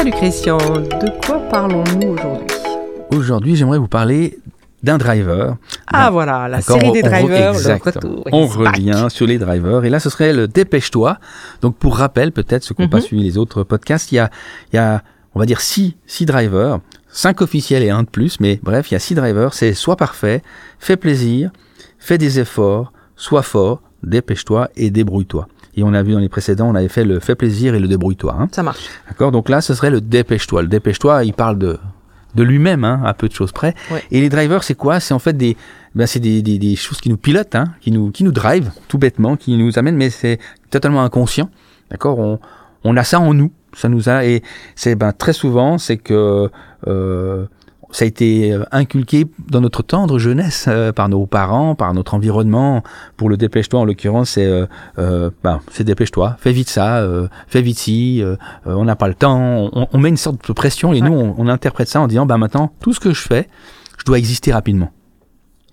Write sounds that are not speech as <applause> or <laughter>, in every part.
Salut Christian, de quoi parlons-nous aujourd'hui Aujourd'hui, j'aimerais vous parler d'un driver. Ah voilà, la série des drivers, le retour. On back. revient sur les drivers. Et là, ce serait le Dépêche-toi. Donc, pour rappel, peut-être, ceux qui n'ont pas Mhm. suivi les autres podcasts, il y a, il y a, on va dire, six, six drivers. Cinq officiels et un de plus. Mais bref, il y a six drivers. C'est soit parfait, fais plaisir, fais des efforts, sois fort, dépêche-toi et débrouille-toi. Et on a vu dans les précédents, on avait fait le fais plaisir et le débrouille-toi. hein. Ça marche. D'accord? Donc là, ce serait le dépêche-toi. Le dépêche-toi, il parle de, de lui-même, hein, à peu de choses près. Ouais. Et les drivers, c'est quoi? C'est en fait des, ben, c'est des, des, des choses qui nous pilotent, hein, qui nous, qui nous drive, tout bêtement, qui nous amènent, mais c'est totalement inconscient. D'accord? On, on a ça en nous. Ça nous a, et c'est ben, très souvent, c'est que euh, ça a été euh, inculqué dans notre tendre jeunesse euh, par nos parents, par notre environnement. Pour le dépêche-toi, en l'occurrence, c'est euh, euh, ben, c'est dépêche-toi, fais vite ça, euh, fais vite ci, on n'a pas le temps. On, on met une sorte de pression et nous, on, on interprète ça en disant, ben maintenant, tout ce que je fais, je dois exister rapidement.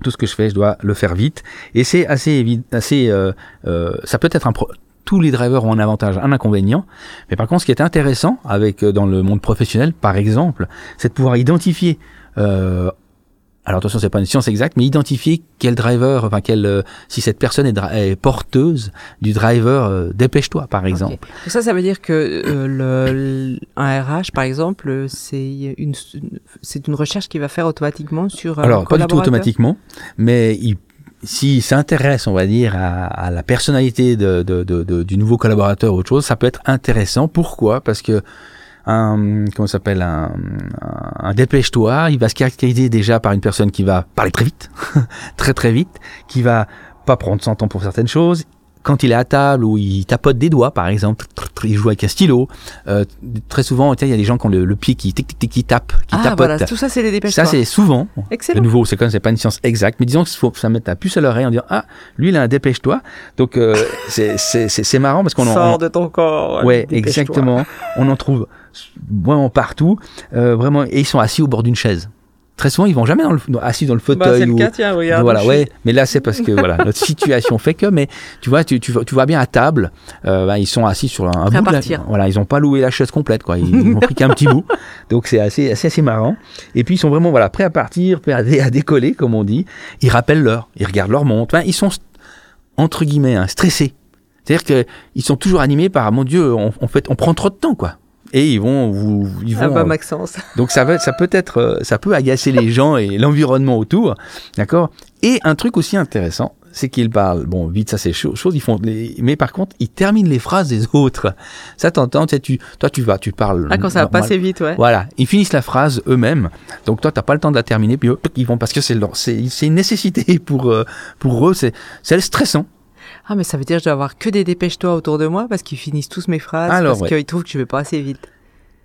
Tout ce que je fais, je dois le faire vite. Et c'est assez évident, assez, euh, euh, ça peut être un pro- tous les drivers ont un avantage, un inconvénient. Mais par contre, ce qui est intéressant avec euh, dans le monde professionnel, par exemple, c'est de pouvoir identifier. Euh, alors attention, c'est pas une science exacte, mais identifier quel driver, enfin quel, euh, si cette personne est, est porteuse du driver, euh, dépêche-toi, par exemple. Donc Ça, ça veut dire que euh, le, un RH, par exemple, euh, c'est une, c'est une recherche qu'il va faire automatiquement sur un Alors, pas du tout automatiquement, mais il, s'il s'intéresse, on va dire, à, la personnalité du nouveau collaborateur ou autre chose, ça peut être intéressant. Pourquoi? Parce que un, comment s'appelle, un, un, un dépêche-toi, il va se caractériser déjà par une personne qui va parler très vite, <laughs> très très vite, qui va pas prendre son temps pour certaines choses. Quand il est à table ou il tapote des doigts, par exemple, il joue avec un stylo. Euh, très souvent, il y a des gens qui ont le, le pied qui tic tic tic qui tape, qui Ah tapote. voilà, tout ça, c'est les dépêches. Ça, c'est souvent. De excellent. nouveau, c'est comme c'est pas une science exacte, mais disons faut que ça mette la puce à l'oreille en disant ah lui il a un dépêche-toi. Donc euh, <laughs> c'est c'est c'est c'est marrant parce qu'on on- de ton corps. ouais exactement on en trouve vraiment partout euh, vraiment et ils sont assis au bord d'une chaise. Très souvent ils vont jamais dans le, dans- assis dans le Bah, fauteuil c'est le ou cas, tiens, regarde. voilà, suis- ouais. Mais là, c'est parce que voilà, <laughs> notre situation fait que. Mais tu vois, tu, tu, vois- tu vois bien à table, euh, ben, ils sont assis sur un, un bout. de la- partir. voilà, ils ont pas loué la chaise complète, quoi. Ils n'ont pris qu'un petit bout. <laughs> Donc c'est assez, assez, assez marrant. Et puis ils sont vraiment voilà prêts à partir, prêts à, dé- à décoller, comme on dit. Ils rappellent l'heure, ils regardent leur montre. Enfin, ils sont entre guillemets hein, stressés. C'est-à-dire que ils sont toujours animés par mon Dieu, on, on fait, on prend trop de temps, quoi. Et ils vont, vous, ils vont. Ah bah Maxence. donc ça, va, ça peut être, euh, ça peut agacer les gens et l'environnement autour, d'accord? Et un truc aussi intéressant, c'est qu'ils parlent, bon, vite, ça c'est chose, ils font, les, mais par contre, ils terminent les phrases des autres. Ça t'entend, tu toi tu vas, tu parles. Ah, quand ça va passer vite, ouais. Voilà, ils finissent la phrase eux-mêmes. Donc toi, t'as pas le temps de la terminer, puis eux, ils vont parce que c'est, c'est une nécessité pour euh, pour eux, c'est, c'est stressant. Ah, mais ça veut dire que je dois avoir que des dépêche-toi autour de moi parce qu'ils finissent tous mes phrases Alors, parce ouais. qu'ils trouvent que je vais pas assez vite.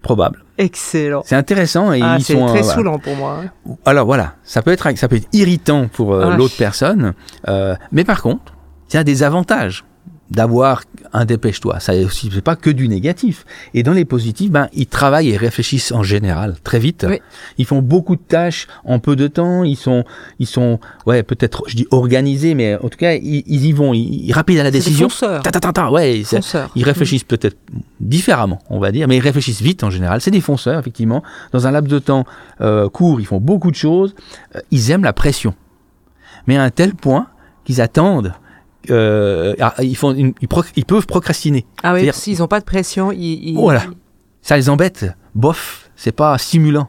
Probable. Excellent. C'est intéressant et Ah, ils sont. très euh, voilà. saoulant pour moi. hein. Alors voilà, ça peut être, ça peut être irritant pour euh, Ah. l'autre personne, euh, mais par contre, il y a des avantages d'avoir un dépêche-toi. Ça est aussi, c'est pas que du négatif. Et dans les positifs, ben ils travaillent et réfléchissent en général très vite. Oui. Ils font beaucoup de tâches en peu de temps. Ils sont, ils sont, ouais, peut-être, je dis organisés, mais en tout cas, ils, ils y vont. Ils, ils rapident à la C'est des décision. fonceurs. Ta, ta, ta, ta, ouais, ils réfléchissent peut-être différemment, on va dire, mais ils réfléchissent vite en général. C'est des fonceurs, effectivement. Dans un laps de temps euh, court, ils font beaucoup de choses. Euh, ils aiment la pression. Mais à un tel point qu'ils attendent. Euh, ah, ils, font une- ils, proc- ils peuvent procrastiner. Ah oui, s'ils n'ont pas de pression, ils. ils- Voilà. Ça les embête. Bof, c'est pas stimulant.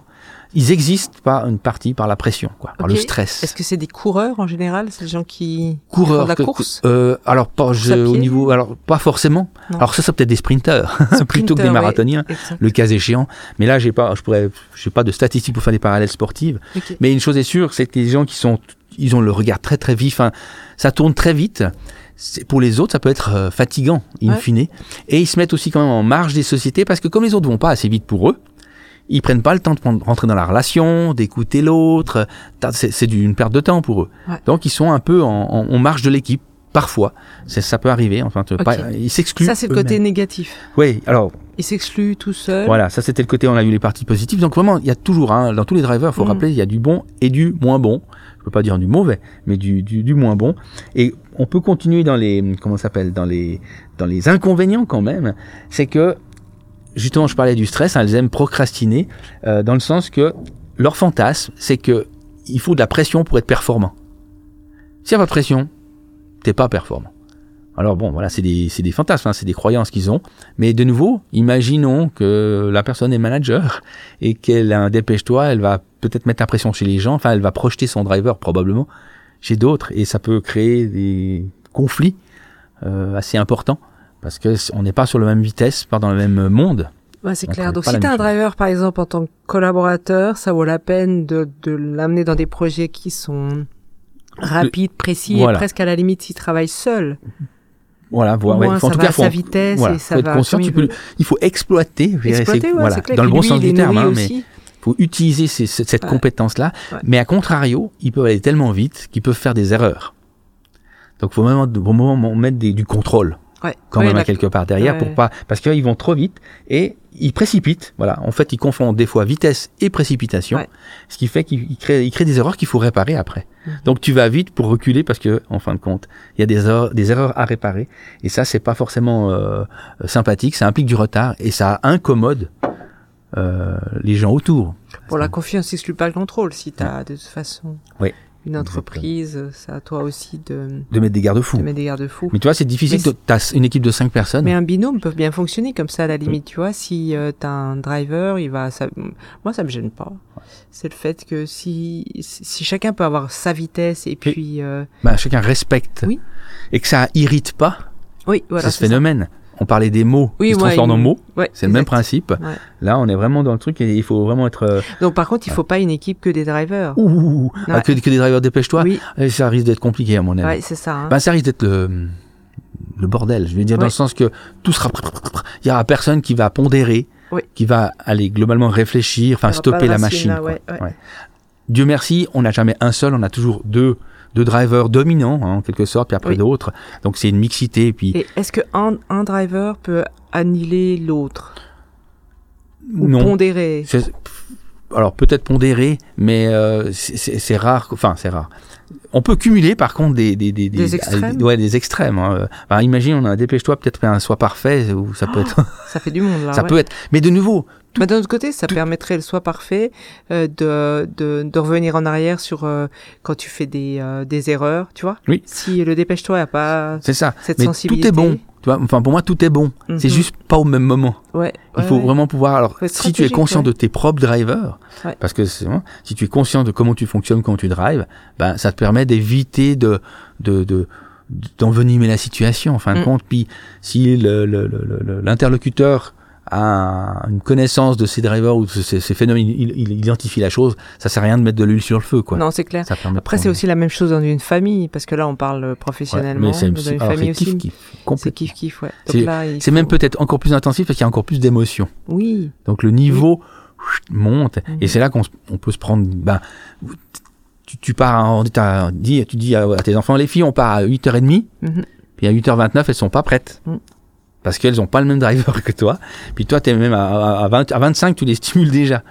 Ils existent par une partie par la pression, quoi, par le stress. Est-ce que c'est des coureurs en général? Des gens qui. Coureurs, font de la que- course? euh, alors pas je- au niveau, alors pas forcément. Non. Alors ça, c'est peut-être des <laughs> sprinteurs plutôt que des marathoniens. Le cas échéant. Mais là, j'ai pas, je pourrais, j'ai pas de statistiques pour faire des parallèles sportives. Mais une chose est sûre, c'est que les gens qui sont, ils ont le regard très très vif. hein, ça tourne très vite. Pour les autres, ça peut être euh, fatigant, in Ouais. fine. Et ils se mettent aussi quand même en marge des sociétés parce que comme les autres vont pas assez vite pour eux, ils prennent pas le temps de rentrer dans la relation, d'écouter l'autre. C'est une perte de temps pour eux. Ouais. Donc ils sont un peu en, en- en marge de l'équipe. Parfois, ça peut arriver. Enfin, te- Ok. pas- ils s'excluent. Ça, c'est le côté négatif. Oui, alors Ils s'excluent tout seuls. voilà, ça c'était le côté, on a eu les parties positives. Donc vraiment, il y a toujours, hein, dans tous les drivers, il faut Mhm. rappeler, il y a du bon et du moins bon. Je peux pas dire du mauvais, mais du, du, du moins bon. Et on peut continuer dans les, comment s'appelle, dans les, dans les inconvénients quand même. C'est que justement, je parlais du stress, hein, elles aiment procrastiner, euh, dans le sens que leur fantasme, c'est que il faut de la pression pour être performant. S'il n'y a pas de pression, t'es pas performant. Alors bon, voilà, c'est des, des fantasmes, hein, c'est des croyances qu'ils ont. Mais de nouveau, imaginons que la personne est manager et qu'elle a un dépêche-toi, elle va peut-être mettre la pression chez les gens, enfin, elle va projeter son driver probablement chez d'autres et ça peut créer des conflits euh, assez importants parce que c- on n'est pas sur la même vitesse, pas dans le même monde. Ouais, c'est clair. Donc si tu as un même driver, par exemple, en tant que collaborateur, ça vaut la peine de, de l'amener dans des projets qui sont rapides, précis, Voilà. et presque à la limite s'il travaille seul. Voilà, voilà. ouais. en tout cas, faut, sa vitesse voilà, et ça faut être va conscient. Tu il peux, il faut exploiter, Exploiter, ouais, voilà, clair. dans le bon lui, sens il du terme, hein, mais faut utiliser ces- cette compétence-là. Mais à contrario, ils peuvent aller tellement vite qu'ils peuvent faire des erreurs. Donc, faut vraiment, au moment mettre des- du contrôle Ouais. quand Ouais, même à la- quelque part derrière pour pas parce qu'ils vont trop vite et ils précipitent. Voilà, en fait, ils confondent des fois vitesse et précipitation, Ouais. ce qui fait qu'ils ils créent, ils créent des erreurs qu'il faut réparer après. Mhm. Donc, tu vas vite pour reculer parce que, en fin de compte, il y a des erreurs, des erreurs à réparer et ça, c'est pas forcément euh, sympathique. Ça implique du retard et ça incommode euh, les gens autour. Pour la confiance, n'exclut pas le contrôle. Si tu as de toute façon Oui, une entreprise, c'est à toi aussi de, De mettre des garde-fous. de mettre des garde-fous. Mais tu vois, c'est difficile. De- T'as une équipe de cinq personnes. Mais un binôme peut bien fonctionner comme ça à la limite, tu vois. Si euh, t'as un driver, il va. Ça... Moi, ça me gêne pas. C'est le fait que si si chacun peut avoir sa vitesse et puis euh, bah, chacun respecte Oui. et que ça irrite pas. oui, voilà. c'est ce ça. On parlait des mots Oui, qui se ouais, transforment en mots. Ouais, C'est le même principe. Ouais. Là, on est vraiment dans le truc et il faut vraiment être. euh, Donc par contre, il faut pas une équipe que des drivers. ouh, ouh, ouh, ah, que, que des drivers dépêche-toi. Oui, Ça risque d'être compliqué à mon avis. c'est ça. hein. Ben, ça risque d'être le, le bordel. Je veux dire dans le sens que tout sera. Il y aura personne qui va pondérer, qui va aller globalement réfléchir, enfin stopper la machine. là. Dieu merci, on n'a jamais un seul, on a toujours deux, deux drivers dominants hein, en quelque sorte, puis après Oui. d'autres. Donc c'est une mixité. et Puis Et est-ce que un, driver peut annihiler l'autre? Ou non. pondérer? Alors peut-être pondéré, mais euh, c'est rare. Enfin, c'est rare. On peut cumuler par contre des des des, Des extrêmes ouais, des extrêmes. hein. Enfin, imagine, on a un dépêche-toi, peut-être un soit parfait ou ça peut être, <laughs> Ça fait du monde là. ça ouais. peut être. Mais de nouveau, Bah, D'un autre côté, ça tout- permettrait le soit parfait euh, de, de, de revenir en arrière sur euh, quand tu fais des, euh, des erreurs, tu vois. Oui. Si le dépêche-toi n'a pas c'est ça. cette Mais sensibilité. tout est bon. Tu vois, enfin pour moi tout est bon. C'est Mhm. juste pas au même moment. Ouais. Il faut ouais. vraiment pouvoir. Alors, si tu es conscient de tes propres drivers, parce que vraiment- si tu es conscient de comment tu fonctionnes, comment tu drives, ben ça te permet d'éviter de de de d'envenimer la situation en fin de Mm. compte. Puis si le- le- le- le- l'interlocuteur a une connaissance de ces drivers ou de ces, ces phénomènes, il, il identifie la chose, ça sert à rien de mettre de l'huile sur le feu, quoi. Non, c'est clair. Après, c'est aussi la même chose dans une famille, parce que là, on parle Ouais, professionnellement, mais c'est mais dans une famille c'est aussi. C'est kiff kiff, ouais. C'est- C'est même faut- peut-être encore plus intensif parce qu'il y a encore plus d'émotions. Oui. Donc le niveau monte Mhm. et c'est là qu'on on peut se prendre. Ben, tu, tu pars, en, t'as dit, tu dis à, à tes enfants, les filles, on part à 8h30, Mhm. puis à 8h29, elles sont pas prêtes. Mhm. Parce qu'elles ont pas le même driver <laughs> que toi. Puis toi, t'es même à, à, à 20 à 25, tu les stimules déjà.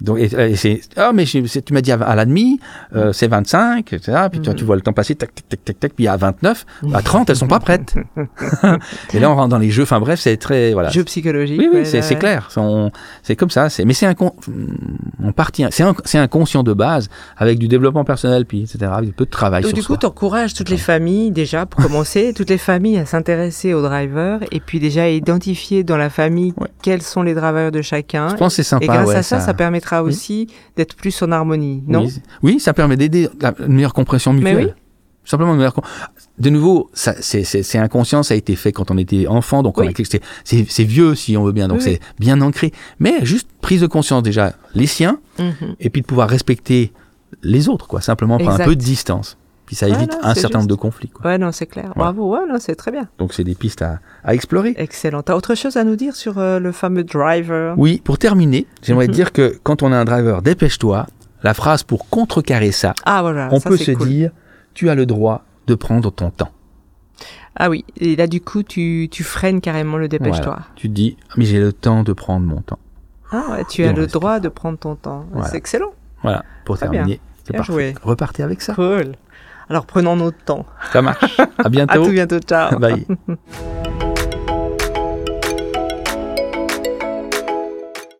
Donc, et, c'est, ah, mais tu m'as dit à, la demi, euh, c'est 25, etc. Puis toi, Mhm. tu vois le temps passer, tac, tac, tac, tac, tac, puis à 29, à 30, elles sont pas prêtes. <laughs> et là, on rentre dans les jeux. Enfin, bref, c'est très, voilà. Jeu psychologique. Oui, oui, ouais, c'est ouais. clair. C'est comme ça. c'est- Mais c'est incon... on partit. C'est un- c'est inconscient de base, avec du développement personnel, puis etc. Avec un peu de travail Donc, sur du coup, tu encourages toutes les familles, déjà, pour commencer, toutes les familles à s'intéresser aux drivers et puis déjà à identifier dans la famille quels sont les drivers de chacun. Je pense que c'est sympa. Et grâce à ça, ça, permettra aussi d'être plus en harmonie, non? Oui, ça permet d'aider une meilleure compréhension Mais mutuelle. oui. Simplement une meilleure. com- De nouveau, c'est, inconscient, ça a été fait quand on était enfant, donc c'est, vieux si on veut bien, donc c'est bien ancré. Mais juste prise de conscience déjà, les siens, Mhm. et puis de pouvoir respecter les autres, quoi. Simplement prendre un peu de distance. Puis ça évite un certain nombre de conflits. Quoi. Ouais, non, c'est clair. Bravo, ouais, non, c'est très bien. Donc c'est des pistes à, à explorer. Excellent. T'as autre chose à nous dire sur euh, le fameux driver? Oui, pour terminer, j'aimerais Mhm. dire que quand on a un driver, dépêche-toi. La phrase pour contrecarrer ça, Ah, voilà. on ça, peut se cool. dire, tu as le droit de prendre ton temps. Ah oui, et là, du coup, tu, tu freines carrément le dépêche-toi. Tu te dis, mais j'ai le temps de prendre mon temps. Ah ouais, tu Et as le droit de prendre ton temps. C'est excellent. Voilà, pour Très terminer. Bien parfait. joué. Repartez avec ça. Cool. Alors, prenons notre temps. Ça marche. À <laughs> À bientôt. tout bientôt. Ciao. Bye. <laughs>